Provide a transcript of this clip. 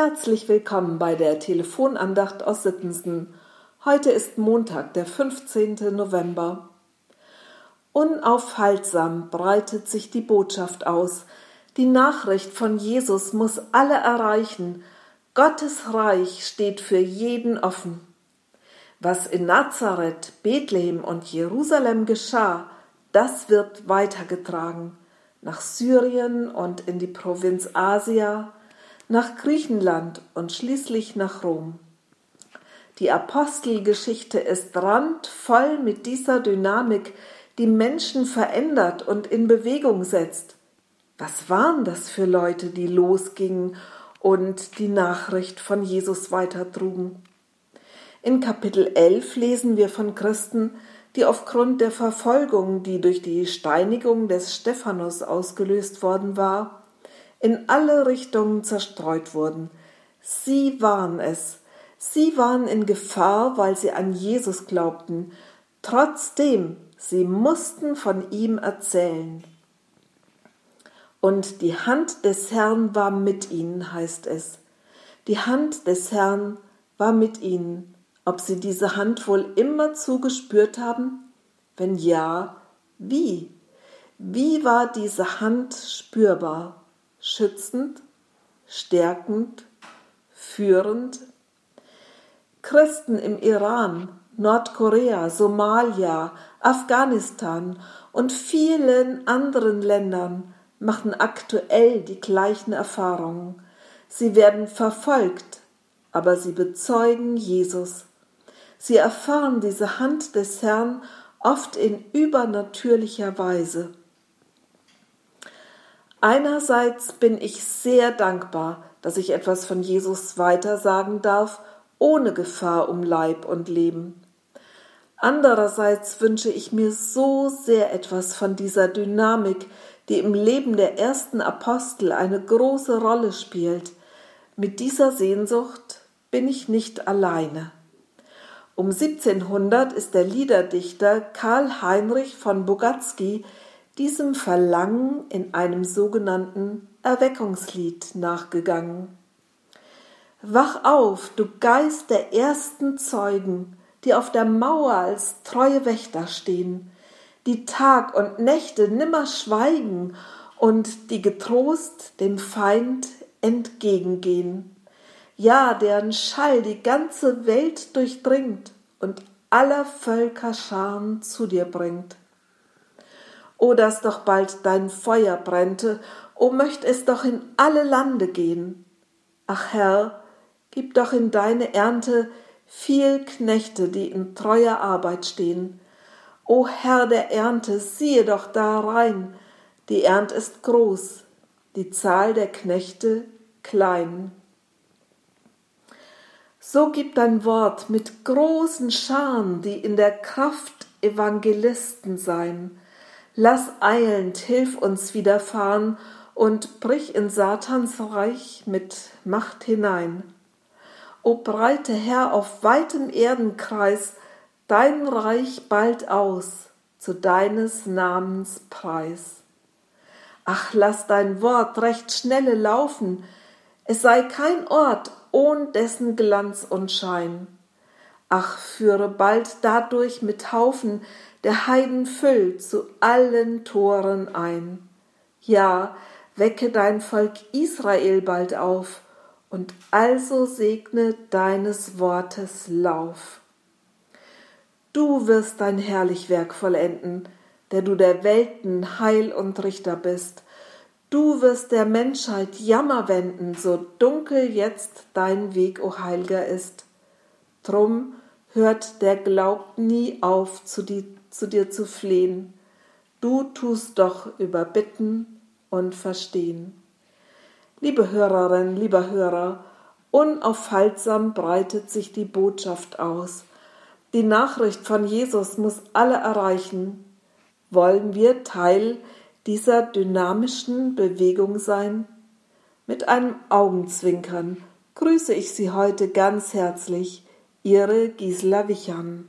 Herzlich willkommen bei der Telefonandacht aus Sittensen. Heute ist Montag, der 15. November. Unaufhaltsam breitet sich die Botschaft aus. Die Nachricht von Jesus muss alle erreichen. Gottes Reich steht für jeden offen. Was in Nazareth, Bethlehem und Jerusalem geschah, das wird weitergetragen nach Syrien und in die Provinz Asia, nach Griechenland und schließlich nach Rom. Die Apostelgeschichte ist randvoll mit dieser Dynamik, die Menschen verändert und in Bewegung setzt. Was waren das für Leute, die losgingen und die Nachricht von Jesus weitertrugen? In Kapitel 11 lesen wir von Christen, die aufgrund der Verfolgung, die durch die Steinigung des Stephanus ausgelöst worden war, in alle Richtungen zerstreut wurden. Sie waren es. Sie waren in Gefahr, weil sie an Jesus glaubten. Trotzdem, sie mussten von ihm erzählen. Und die Hand des Herrn war mit ihnen, heißt es. Die Hand des Herrn war mit ihnen. Ob sie diese Hand wohl immer zugespürt haben? Wenn ja, wie? Wie war diese Hand spürbar? Schützend, stärkend, führend. Christen im Iran, Nordkorea, Somalia, Afghanistan und vielen anderen Ländern machen aktuell die gleichen Erfahrungen. Sie werden verfolgt, aber sie bezeugen Jesus. Sie erfahren diese Hand des Herrn oft in übernatürlicher Weise. Einerseits bin ich sehr dankbar, dass ich etwas von Jesus weitersagen darf, ohne Gefahr um Leib und Leben. Andererseits wünsche ich mir so sehr etwas von dieser Dynamik, die im Leben der ersten Apostel eine große Rolle spielt. Mit dieser Sehnsucht bin ich nicht alleine. Um 1700 ist der Liederdichter Karl Heinrich von Bogatzky diesem Verlangen in einem sogenannten Erweckungslied nachgegangen. Wach auf, du Geist der ersten Zeugen, die auf der Mauer als treue Wächter stehen, die Tag und Nächte nimmer schweigen und die getrost dem Feind entgegengehen. Ja, deren Schall die ganze Welt durchdringt und aller Völker Scharen zu dir bringt. O dass doch bald dein Feuer brennte, o möcht es doch in alle Lande gehen. Ach Herr, gib doch in deine Ernte viel Knechte, die in treuer Arbeit stehen. O Herr der Ernte, siehe doch da rein, die Ernt ist groß, die Zahl der Knechte klein. So gib dein Wort mit großen Scharen, die in der Kraft Evangelisten sein, Lass eilend, hilf uns widerfahren und brich in Satans Reich mit Macht hinein. O breite Herr auf weitem Erdenkreis dein Reich bald aus zu deines Namens Preis. Ach, lass dein Wort recht schnelle laufen, es sei kein Ort ohn dessen Glanz und Schein. Ach, führe bald dadurch mit Haufen der Heiden füllt zu allen Toren ein. Ja, wecke dein Volk Israel bald auf und also segne deines Wortes Lauf. Du wirst dein herrlich Werk vollenden, der du der Welten Heil und Richter bist. Du wirst der Menschheit Jammer wenden, so dunkel jetzt dein Weg, o Heilger, ist. Drum hört der Glaub nie auf, zu, die, zu dir zu flehen. Du tust doch überbitten und verstehen. Liebe Hörerin, lieber Hörer, unaufhaltsam breitet sich die Botschaft aus. Die Nachricht von Jesus muss alle erreichen. Wollen wir Teil dieser dynamischen Bewegung sein? Mit einem Augenzwinkern grüße ich Sie heute ganz herzlich Ihre Gisela Wichern